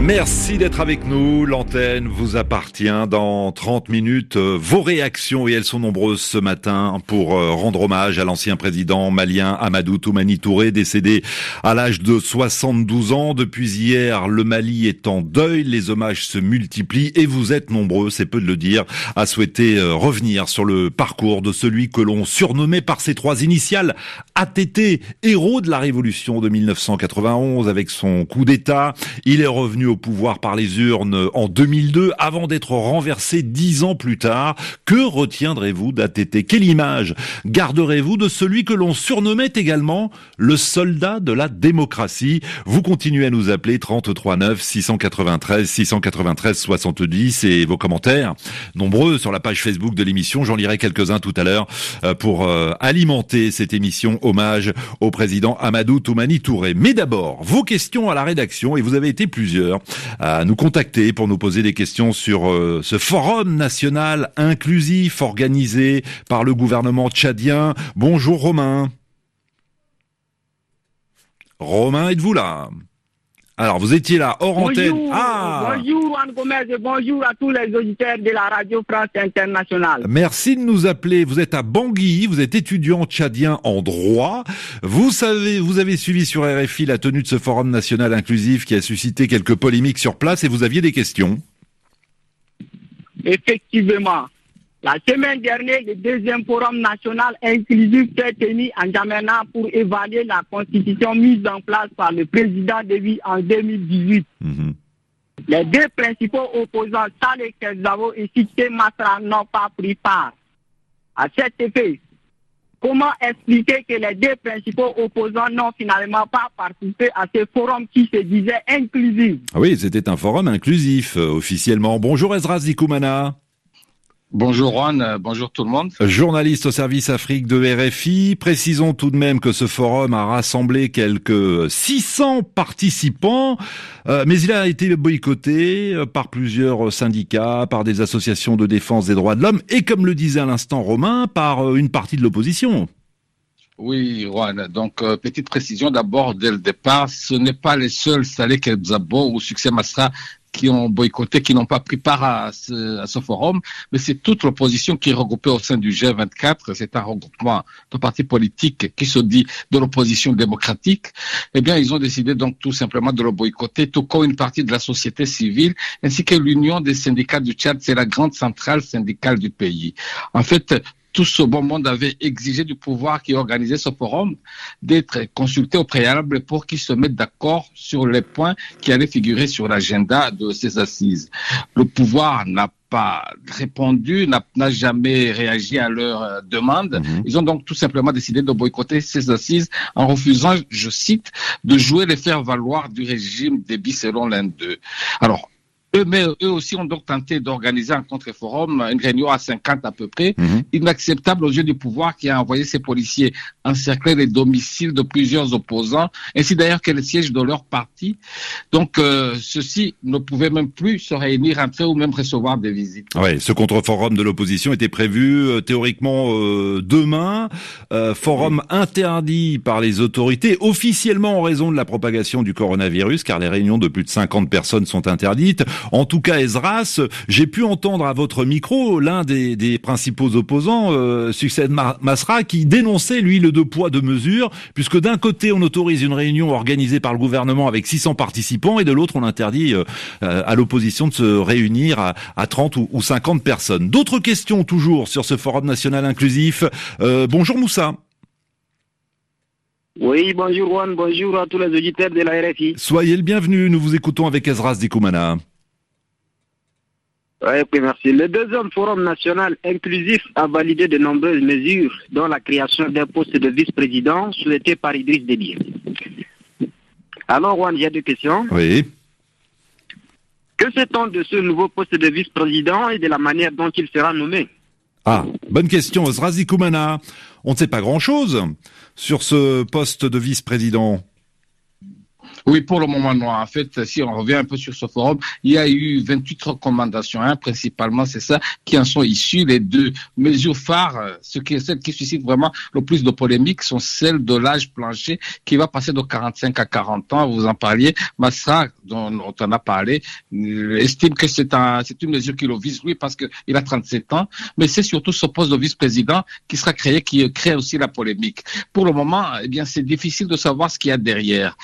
Merci d'être avec nous. L'antenne vous appartient dans 30 minutes. Euh, vos réactions, et elles sont nombreuses ce matin, pour euh, rendre hommage à l'ancien président malien Amadou Toumani Touré, décédé à l'âge de 72 ans. Depuis hier, le Mali est en deuil. Les hommages se multiplient et vous êtes nombreux, c'est peu de le dire, à souhaiter euh, revenir sur le parcours de celui que l'on surnommait par ses trois initiales ATT, héros de la révolution de 1991 avec son coup d'État. Il est revenu au pouvoir par les urnes en 2002 avant d'être renversé dix ans plus tard. Que retiendrez-vous d'ATT Quelle image garderez-vous de celui que l'on surnommait également le soldat de la démocratie? Vous continuez à nous appeler 33 9 693 693 70 et vos commentaires nombreux sur la page Facebook de l'émission. J'en lirai quelques-uns tout à l'heure euh, pour euh, alimenter cette émission hommage au président Amadou Toumani Touré. Mais d'abord, vos questions à la rédaction et vous avez été plusieurs à nous contacter pour nous poser des questions sur euh, ce forum national inclusif organisé par le gouvernement tchadien. Bonjour Romain. Romain, êtes-vous là? Alors, vous étiez là, hors antenne. Ah Bonjour, Juan Gomez, et bonjour à tous les auditeurs de la Radio France Internationale. Merci de nous appeler. Vous êtes à Bangui, vous êtes étudiant tchadien en droit. Vous savez, vous avez suivi sur RFI la tenue de ce forum national inclusif qui a suscité quelques polémiques sur place et vous aviez des questions. Effectivement. La semaine dernière, le deuxième forum national inclusif s'est tenu en Jamena pour évaluer la constitution mise en place par le président de en 2018. Mhm. Les deux principaux opposants, Saleh Kezavo et Sike Matra, n'ont pas pris part. À cet effet, comment expliquer que les deux principaux opposants n'ont finalement pas participé à ce forum qui se disait inclusif? Ah Oui, c'était un forum inclusif, euh, officiellement. Bonjour Ezra Zikoumana. Bonjour Juan, euh, bonjour tout le monde. Journaliste au service Afrique de RFI, précisons tout de même que ce forum a rassemblé quelques 600 participants, euh, mais il a été boycotté euh, par plusieurs syndicats, par des associations de défense des droits de l'homme et comme le disait à l'instant Romain, par une partie de l'opposition. Oui, Juan. Donc, petite précision d'abord dès le départ, ce n'est pas les seuls Saleh Kelzabo ou Succès Masra qui ont boycotté, qui n'ont pas pris part à ce, à ce forum, mais c'est toute l'opposition qui est regroupée au sein du G24. C'est un regroupement de partis politiques qui se dit de l'opposition démocratique. Eh bien, ils ont décidé donc tout simplement de le boycotter, tout comme une partie de la société civile, ainsi que l'Union des syndicats du Tchad, c'est la grande centrale syndicale du pays. En fait, tout ce bon monde avait exigé du pouvoir qui organisait ce forum d'être consulté au préalable pour qu'ils se mettent d'accord sur les points qui allaient figurer sur l'agenda de ces assises. Le pouvoir n'a pas répondu, n'a jamais réagi à leur euh, demande. Mhm. Ils ont donc tout simplement décidé de boycotter ces assises en refusant, je cite, de jouer les faire-valoir du régime débit selon l'un d'eux. Alors, eux, mais eux aussi ont donc tenté d'organiser un contre-forum, une réunion à 50 à peu près, mhm. inacceptable aux yeux du pouvoir qui a envoyé ses policiers encercler les domiciles de plusieurs opposants, ainsi d'ailleurs que les sièges de leur parti. Donc, euh, ceux-ci ne pouvaient même plus se réunir entre eux ou même recevoir des visites. Oui, ce contre-forum de l'opposition était prévu euh, théoriquement euh, demain. forum interdit par les autorités, officiellement en raison de la propagation du coronavirus, car les réunions de plus de 50 personnes sont interdites. En tout cas, Ezras, j'ai pu entendre à votre micro l'un des, des principaux opposants, euh, Succès Masra, qui dénonçait, lui, le deux poids, deux mesures, puisque d'un côté, on autorise une réunion organisée par le gouvernement avec 600 participants, et de l'autre, on interdit euh, à l'opposition de se réunir à, à 30 ou, ou, 50 personnes. D'autres questions, toujours, sur ce Forum national inclusif. Euh, bonjour Moussa. Oui, bonjour Juan, bonjour à tous les auditeurs de la RFI. Soyez le bienvenu, nous vous écoutons avec Ezras Dikoumana. Oui, merci. Le deuxième forum national inclusif a validé de nombreuses mesures, dont la création d'un poste de vice-président souhaité par Idriss Déby. Alors, Juan, il y a deux questions. Oui. Que sait-on de ce nouveau poste de vice-président et de la manière dont il sera nommé? Ah, bonne question, Zrazi Koumana. On ne sait pas grand-chose sur ce poste de vice-président. Oui, pour le moment, non. En fait, si on revient un peu sur ce forum, il y a eu 28 recommandations. Hein, principalement, c'est ça qui en sont issues. Les deux mesures phares, ce qui est celle qui suscite vraiment le plus de polémiques, sont celles de l'âge plancher qui va passer de 45 à 40 ans. Vous en parliez. Massa, dont on a parlé, euh, estime que c'est un, c'est une mesure qui le vise, oui, parce qu'il a 37 ans. Mais c'est surtout ce poste de vice-président qui sera créé, qui crée aussi la polémique. Pour le moment, eh bien, c'est difficile de savoir ce qu'il y a derrière.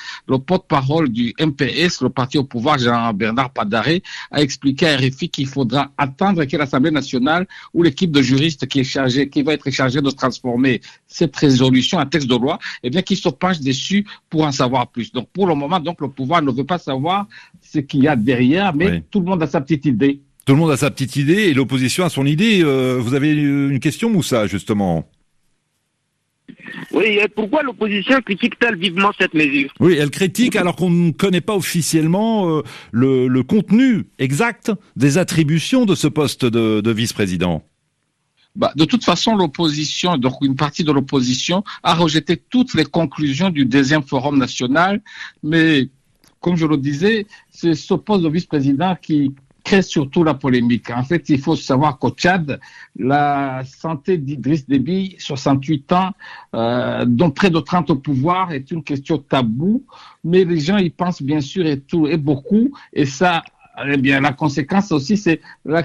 Parole du MPS, le parti au pouvoir, Jean-Bernard Padaré, a expliqué à RFI qu'il faudra attendre que l'Assemblée nationale ou l'équipe de juristes qui est chargée, qui va être chargée de transformer cette résolution en texte de loi, eh bien, qu'il se penche dessus pour en savoir plus. Donc, pour le moment, donc, le pouvoir ne veut pas savoir ce qu'il y a derrière, mais tout le monde a sa petite idée. Tout le monde a sa petite idée et l'opposition a son idée. Euh, vous avez une question, Moussa, justement? Oui, et pourquoi l'opposition critique-t-elle vivement cette mesure? Oui, elle critique alors qu'on ne connaît pas officiellement euh, le, contenu exact des attributions de ce poste de, vice-président. Bah, de toute façon, l'opposition, donc une partie de l'opposition, a rejeté toutes les conclusions du deuxième forum national, mais comme je le disais, c'est ce poste de vice-président qui crée surtout la polémique. En fait, il faut savoir qu'au Tchad, la santé d'Idriss Déby, 68 ans, euh, dont près de 30 au pouvoir, est une question taboue, mais les gens y pensent bien sûr et tout et beaucoup, et ça eh bien, la conséquence aussi, c'est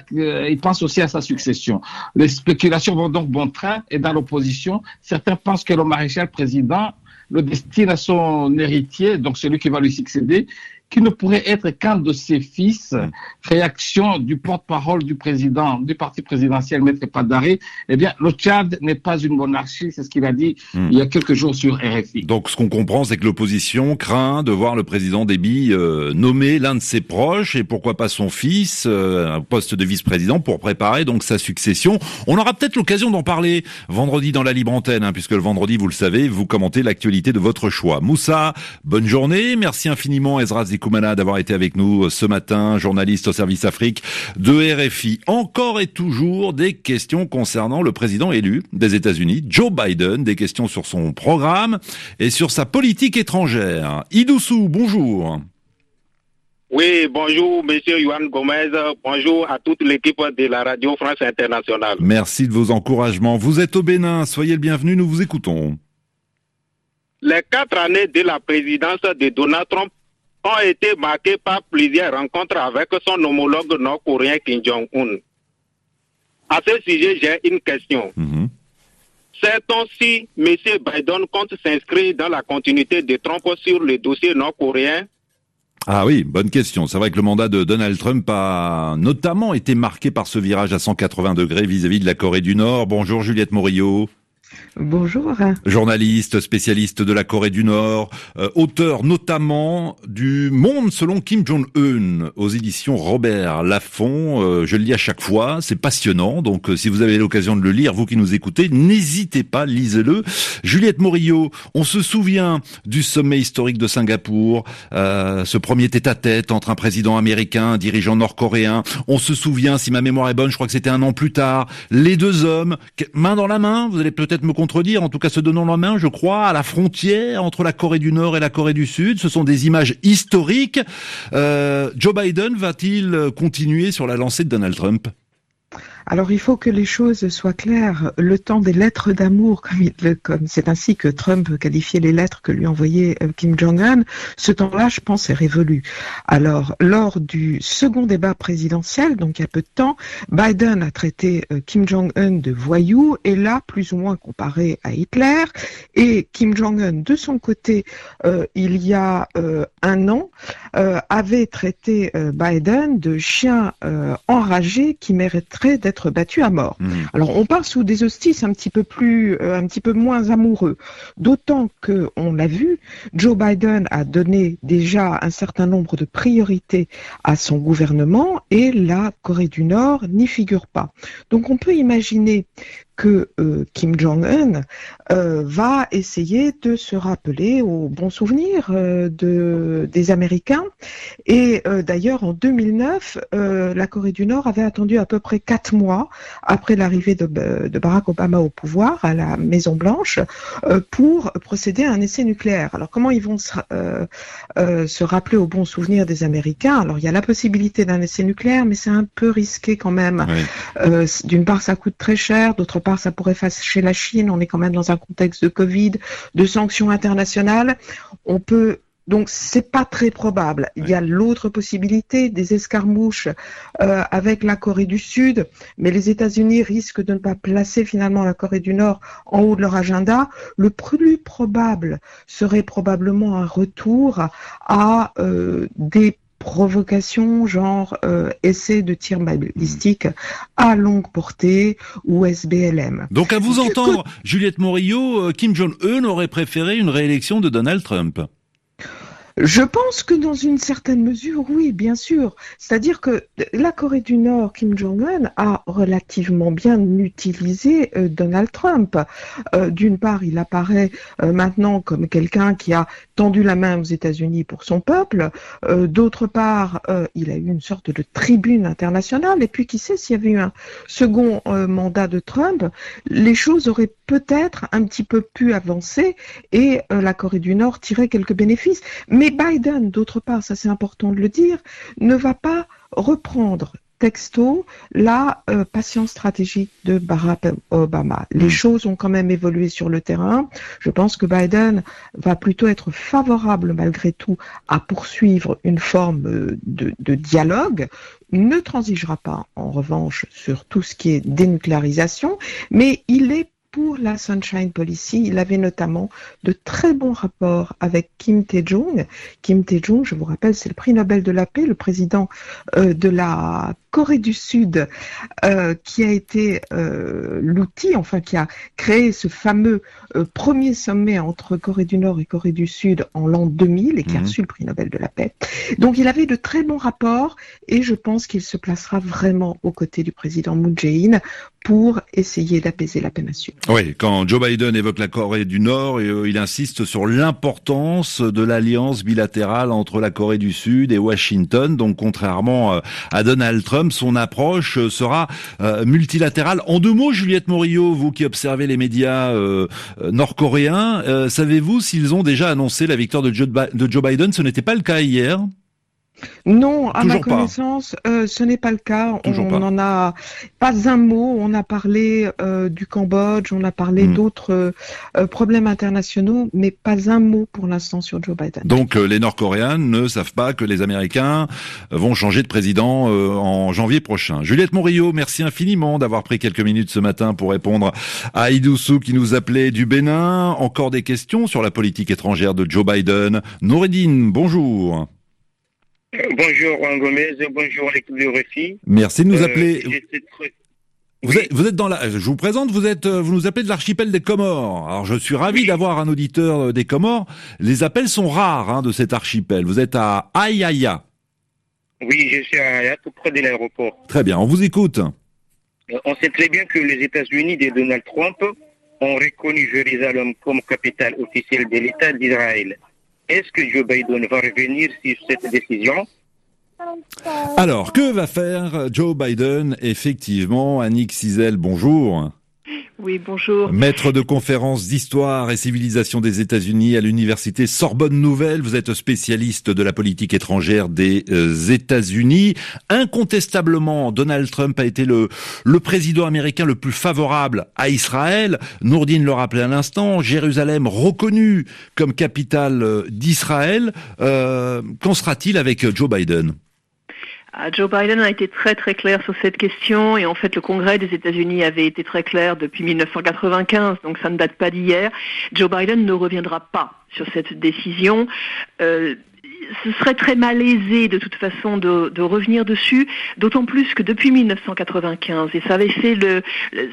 qu'ils pensent aussi à sa succession. Les spéculations vont donc bon train et dans l'opposition, certains pensent que le maréchal président le destine à son héritier, donc celui qui va lui succéder, qui ne pourrait être qu'un de ses fils. Réaction du porte-parole du président du parti présidentiel, Maître Padari. Eh bien, le Tchad n'est pas une monarchie, c'est ce qu'il a dit hmm. il y a quelques jours sur RFI. Donc, ce qu'on comprend, c'est que l'opposition craint de voir le président Déby euh, nommer l'un de ses proches et pourquoi pas son fils, euh, un poste de vice-président pour préparer donc sa succession. On aura peut-être l'occasion d'en parler vendredi dans la libre antenne, hein, puisque le vendredi, vous le savez, vous commentez l'actualité de votre choix. Moussa, bonne journée. Merci infiniment, Ezra Koumana d'avoir été avec nous euh, ce matin, journaliste au service Afrique de RFI. Encore et toujours des questions concernant le président élu des États-Unis, Joe Biden, des questions sur son programme et sur sa politique étrangère. Idoussou, bonjour. Oui, bonjour, monsieur Yohan Gomez. Bonjour à toute l'équipe de la Radio France Internationale. Merci de vos encouragements. Vous êtes au Bénin. Soyez le bienvenu. Nous vous écoutons. Les quatre années de la présidence de Donald Trump ont été marqués par plusieurs rencontres avec son homologue nord-coréen Kim Jong-un. À ce sujet, j'ai une question. Mm Sait-on si M. Biden compte s'inscrire dans la continuité de Trump sur le dossier nord-coréen ah oui, bonne question. C'est vrai que le mandat de Donald Trump a notamment été marqué par ce virage à 180 degrés vis-à-vis -vis de la Corée du Nord. Bonjour Juliette Morillo. Bonjour. Journaliste, spécialiste de la Corée du Nord, euh, auteur notamment du Monde selon Kim Jong-un aux éditions Robert Laffont. Euh, je le lis à chaque fois, c'est passionnant. Donc euh, si vous avez l'occasion de le lire, vous qui nous écoutez, n'hésitez pas, lisez-le. Juliette Morillo, on se souvient du sommet historique de Singapour, ce premier tête-à-tête entre un président américain, un dirigeant nord-coréen. On se souvient, si ma mémoire est bonne, je crois que c'était un an plus tard, les deux hommes, main dans la main, vous allez peut-être me contredire, en tout cas se donnant la main, je crois, à la frontière entre la Corée du Nord et la Corée du Sud. Ce sont des images historiques. Euh, Joe Biden va-t-il continuer sur la lancée de Donald Trump? Alors il faut que les choses soient claires. Le temps des lettres d'amour, comme, c'est ainsi que Trump qualifiait les lettres que lui envoyait euh, Kim Jong-un, ce temps-là, je pense, est révolu. Alors lors du second débat présidentiel, donc il y a peu de temps, Biden a traité euh, Kim Jong-un de voyou et là, plus ou moins comparé à Hitler. Et Kim Jong-un, de son côté, euh, il y a un an, avait traité Biden de chien enragé qui mériterait d'être battu à mort. Mmh. Alors on part sous des hostices un petit peu plus, euh, un petit peu moins amoureux. D'autant que on l'a vu, Joe Biden a donné déjà un certain nombre de priorités à son gouvernement et la Corée du Nord n'y figure pas. Donc on peut imaginer que euh, Kim Jong-un euh, va essayer de se rappeler aux bons souvenirs euh, de, des Américains. Et d'ailleurs, en 2009, la Corée du Nord avait attendu à peu près quatre mois après l'arrivée de, de, Barack Obama au pouvoir à la Maison Blanche pour procéder à un essai nucléaire. Alors comment ils vont se, se rappeler aux bons souvenirs des Américains? Alors il y a la possibilité d'un essai nucléaire, mais c'est un peu risqué quand même. D'une part, ça coûte très cher, d'autre part, ça pourrait fâcher la Chine. On est quand même dans un contexte de Covid, de sanctions internationales. On peut donc c'est pas très probable. Il y a l'autre possibilité des escarmouches euh, avec la Corée du Sud, mais les États-Unis risquent de ne pas placer finalement la Corée du Nord en haut de leur agenda. Le plus probable serait probablement un retour à euh, des provocation, genre euh, essai de tir balistique à longue portée ou SBLM. Donc à vous entendre, Juliette Morillo, euh, Kim Jong-un aurait préféré une réélection de Donald Trump. Je pense que dans une certaine mesure, oui, bien sûr. C'est-à-dire que la Corée du Nord, Kim Jong-un, a relativement bien utilisé euh, Donald Trump. Euh, d'une part, il apparaît euh, maintenant comme quelqu'un qui a tendu la main aux États-Unis pour son peuple. D'autre part, il a eu une sorte de tribune internationale. Et puis, qui sait, s'il y avait eu un second mandat de Trump, les choses auraient peut-être un petit peu pu avancer et la Corée du Nord tirer quelques bénéfices. Mais Biden, d'autre part, ça c'est important de le dire, ne va pas reprendre texto la euh, patience stratégique de Barack Obama. Les hmm. choses ont quand même évolué sur le terrain. Je pense que Biden va plutôt être favorable malgré tout à poursuivre une forme euh, de, de dialogue, ne transigera pas en revanche sur tout ce qui est dénucléarisation, mais il est pour la Sunshine Policy. Il avait notamment de très bons rapports avec Kim Tae-jung. Kim Tae-jung, je vous rappelle, c'est le prix Nobel de la paix, le président euh, de la Corée du Sud, euh, qui a été euh, l'outil, enfin qui a créé ce fameux premier sommet entre Corée du Nord et Corée du Sud en l'an 2000 et qui a mhm. reçu le prix Nobel de la paix. Donc il avait de très bons rapports et je pense qu'il se placera vraiment aux côtés du président Moon Jae-in pour essayer d'apaiser la péninsule. Oui, quand Joe Biden évoque la Corée du Nord, euh, il insiste sur l'importance de l'alliance bilatérale entre la Corée du Sud et Washington. Donc, contrairement euh, à Donald Trump, son approche euh, sera multilatérale. En deux mots, Juliette Morillo, vous qui observez les médias nord-coréens, savez-vous s'ils ont déjà annoncé la victoire de Joe Biden? Ce n'était pas le cas hier. Non, à ma connaissance, euh, ce n'est pas le cas. on n'en a pas un mot. On a parlé euh, du Cambodge, on a parlé hmm. d'autres euh, problèmes internationaux, mais pas un mot pour l'instant sur Joe Biden. Donc les Nord-Coréens ne savent pas que les Américains vont changer de président en janvier prochain. Juliette Morillo, merci infiniment d'avoir pris quelques minutes ce matin pour répondre à Idoussou qui nous appelait du Bénin. Encore des questions sur la politique étrangère de Joe Biden. Noureddin, bonjour. Bonjour Juan Gomez, bonjour l'équipe de Récit. Merci de nous euh, appeler. vous, êtes, vous êtes dans la. Je vous présente. Vous êtes. Vous nous appelez de l'archipel des Comores. Alors je suis ravi d'avoir un auditeur euh, des Comores. Les appels sont rares hein, de cet archipel. Vous êtes à Ayaya. Oui, je suis à Ayaya, tout près de l'aéroport. Très bien. On vous écoute. Euh, on sait très bien que les États-Unis de Donald Trump ont reconnu Jérusalem comme capitale officielle de l'État d'Israël. Est-ce que Joe Biden va revenir sur cette décision? Alors, que va faire Joe Biden? Effectivement, Annick Cizel, bonjour. Oui, bonjour. Maître de conférences d'histoire et civilisation des États-Unis à l'université Sorbonne Nouvelle, vous êtes spécialiste de la politique étrangère des euh, États-Unis. Incontestablement, Donald Trump a été le, le président américain le plus favorable à Israël. Nourdine le rappelait à l'instant, Jérusalem reconnue comme capitale euh, d'Israël. Euh, qu'en sera-t-il avec Joe Biden? Joe Biden a été très très clair sur cette question et en fait le Congrès des États-Unis avait été très clair depuis 1995, donc ça ne date pas d'hier. Joe Biden ne reviendra pas sur cette décision. Euh, ce serait très malaisé de toute façon de, de revenir dessus, d'autant plus que depuis 1995, et ça avait fait le,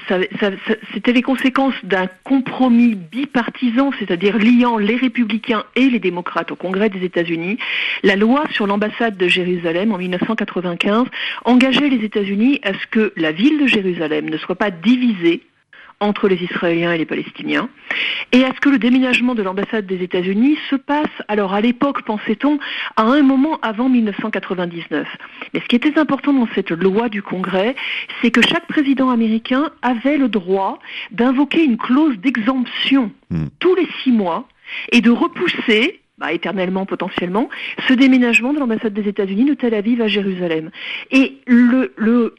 ça, ça, c'était les conséquences d'un compromis bipartisan, c'est-à-dire liant les républicains et les démocrates au Congrès des États-Unis, la loi sur l'ambassade de Jérusalem en 1995 engageait les États-Unis à ce que la ville de Jérusalem ne soit pas divisée entre les Israéliens et les Palestiniens, et à ce que le déménagement de l'ambassade des États-Unis se passe, alors à l'époque, pensait-on, à un moment avant 1999. Mais ce qui était important dans cette loi du Congrès, c'est que chaque président américain avait le droit d'invoquer une clause d'exemption Hmm. tous les six mois et de repousser bah, éternellement potentiellement, ce déménagement de l'ambassade des États-Unis de Tel Aviv à Jérusalem. Et le, le,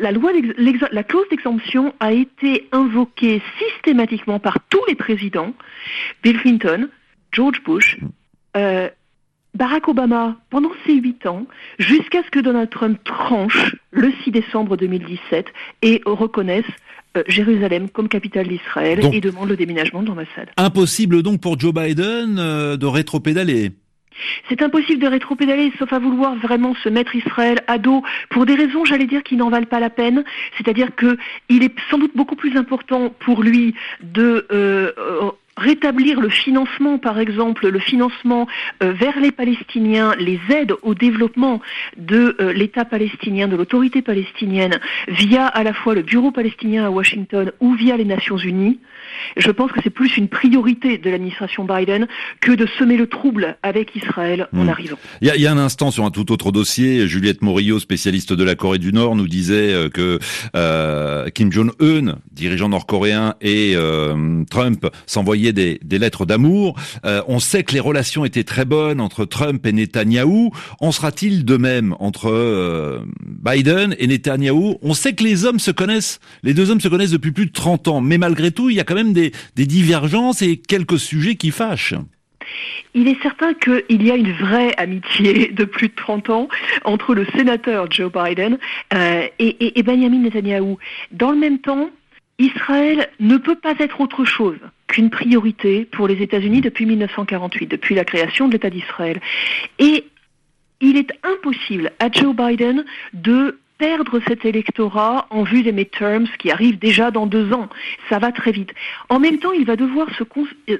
la, loi l'ex- la clause d'exemption a été invoquée systématiquement par tous les présidents, Bill Clinton, George Bush, euh, Barack Obama, pendant ces huit ans, jusqu'à ce que Donald Trump tranche le 6 décembre 2017 et reconnaisse euh, Jérusalem comme capitale d'Israël et demande le déménagement de l'ambassade. Impossible donc pour Joe Biden euh, de rétropédaler. C'est impossible de rétropédaler, sauf à vouloir vraiment se mettre Israël à dos pour des raisons, j'allais dire, qui n'en valent pas la peine. C'est-à-dire que il est sans doute beaucoup plus important pour lui de euh, euh, rétablir le financement, par exemple, le financement euh, vers les Palestiniens, les aides au développement de l'État palestinien, de l'autorité palestinienne, via à la fois le Bureau palestinien à Washington ou via les Nations Unies. Je pense que c'est plus une priorité de l'administration Biden que de semer le trouble avec Israël en Hmm. arrivant. Il y a, il y a un instant sur un tout autre dossier, Juliette Morillo, spécialiste de la Corée du Nord, nous disait euh, que euh, Kim Jong-un, dirigeant nord-coréen, et euh, Trump s'envoyaient des, des lettres d'amour. Euh, on sait que les relations étaient très bonnes entre Trump et Netanyahou. En sera-t-il de même entre euh, Biden et Netanyahou? On sait que les hommes se connaissent, les deux hommes se connaissent depuis plus de 30 ans, mais malgré tout, il y a quand même des, des divergences et quelques sujets qui fâchent. Il est certain qu'il y a une vraie amitié de plus de 30 ans entre le sénateur Joe Biden euh, et, et- Benjamin Netanyahou. Dans le même temps, Israël ne peut pas être autre chose qu'une priorité pour les États-Unis depuis 1948, depuis la création de l'État d'Israël. Et il est impossible à Joe Biden de perdre cet électorat en vue des midterms qui arrivent déjà dans deux ans. Ça va très vite. En même temps, il va devoir se, euh,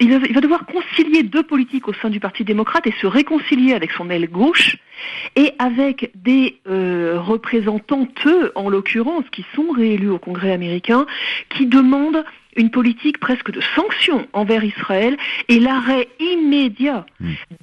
il va devoir concilier deux politiques au sein du Parti démocrate et se réconcilier avec son aile gauche et avec des euh, représentantes, en l'occurrence, qui sont réélus au Congrès américain, qui demandent une politique presque de sanction envers Israël et l'arrêt immédiat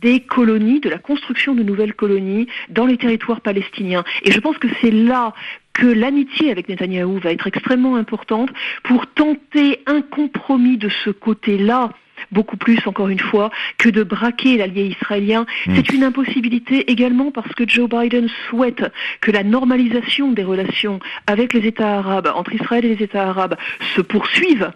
des colonies, de la construction de nouvelles colonies dans les territoires palestiniens. Et je pense que c'est là que l'amitié avec Netanyahou va être extrêmement importante pour tenter un compromis de ce côté-là beaucoup plus, encore une fois, que de braquer l'allié israélien. Mm. C'est une impossibilité également parce que Joe Biden souhaite que la normalisation des relations avec les États arabes, entre Israël et les États arabes, se poursuive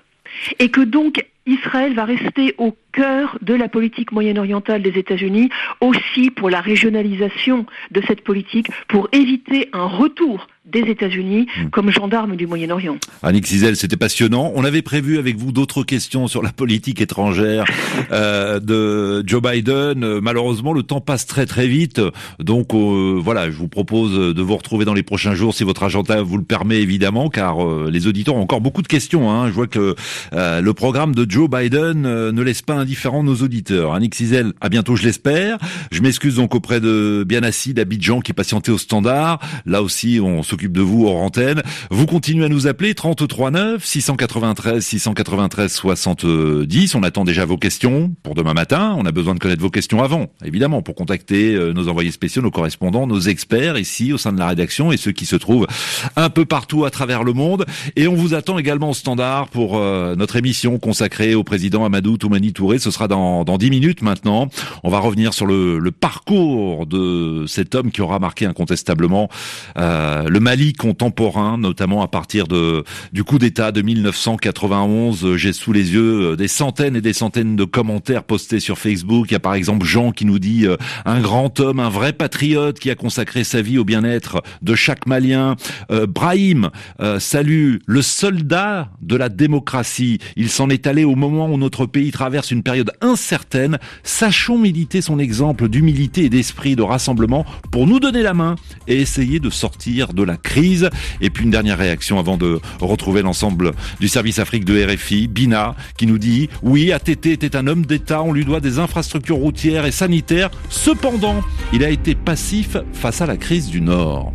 et que donc Israël va rester au cœur de la politique moyen-orientale des États-Unis, aussi pour la régionalisation de cette politique, pour éviter un retour des États-Unis comme gendarme du Moyen-Orient. Annick Cizel, c'était passionnant. On avait prévu avec vous d'autres questions sur la politique étrangère euh, de Joe Biden. Malheureusement, le temps passe très très vite. Donc euh, voilà, je vous propose de vous retrouver dans les prochains jours si votre agenda vous le permet évidemment, car euh, les auditeurs ont encore beaucoup de questions. Hein. Je vois que euh, le programme de Joe Biden euh, ne laisse pas indifférent nos auditeurs. Annick Cizel, à bientôt je l'espère. Je m'excuse donc auprès de Bianassi d'Abidjan qui patientait au standard. Là aussi, on s'occupe de vous hors antenne. Vous continuez à nous appeler 33 9 693 693 70. On attend déjà vos questions pour demain matin. On a besoin de connaître vos questions avant, évidemment, pour contacter euh, nos envoyés spéciaux, nos correspondants, nos experts ici au sein de la rédaction et ceux qui se trouvent un peu partout à travers le monde. Et on vous attend également au standard pour euh, notre émission consacrée au président Amadou Toumani Touré. Ce sera dans, dans 10 minutes maintenant. On va revenir sur le, le parcours de cet homme qui aura marqué incontestablement euh, le Mali contemporain, notamment à partir de du coup d'État de 1991. J'ai sous les yeux euh, des centaines et des centaines de commentaires postés sur Facebook. Il y a par exemple Jean qui nous dit euh, un grand homme, un vrai patriote qui a consacré sa vie au bien-être de chaque Malien. Euh, Brahim, euh, salut, le soldat de la démocratie. Il s'en est allé au moment où notre pays traverse une période incertaine. Sachons militer son exemple d'humilité et d'esprit de rassemblement pour nous donner la main et essayer de sortir de la crise. Et puis une dernière réaction avant de retrouver l'ensemble du service Afrique de RFI, Bina, qui nous dit oui, ATT était un homme d'État, on lui doit des infrastructures routières et sanitaires. Cependant, il a été passif face à la crise du Nord.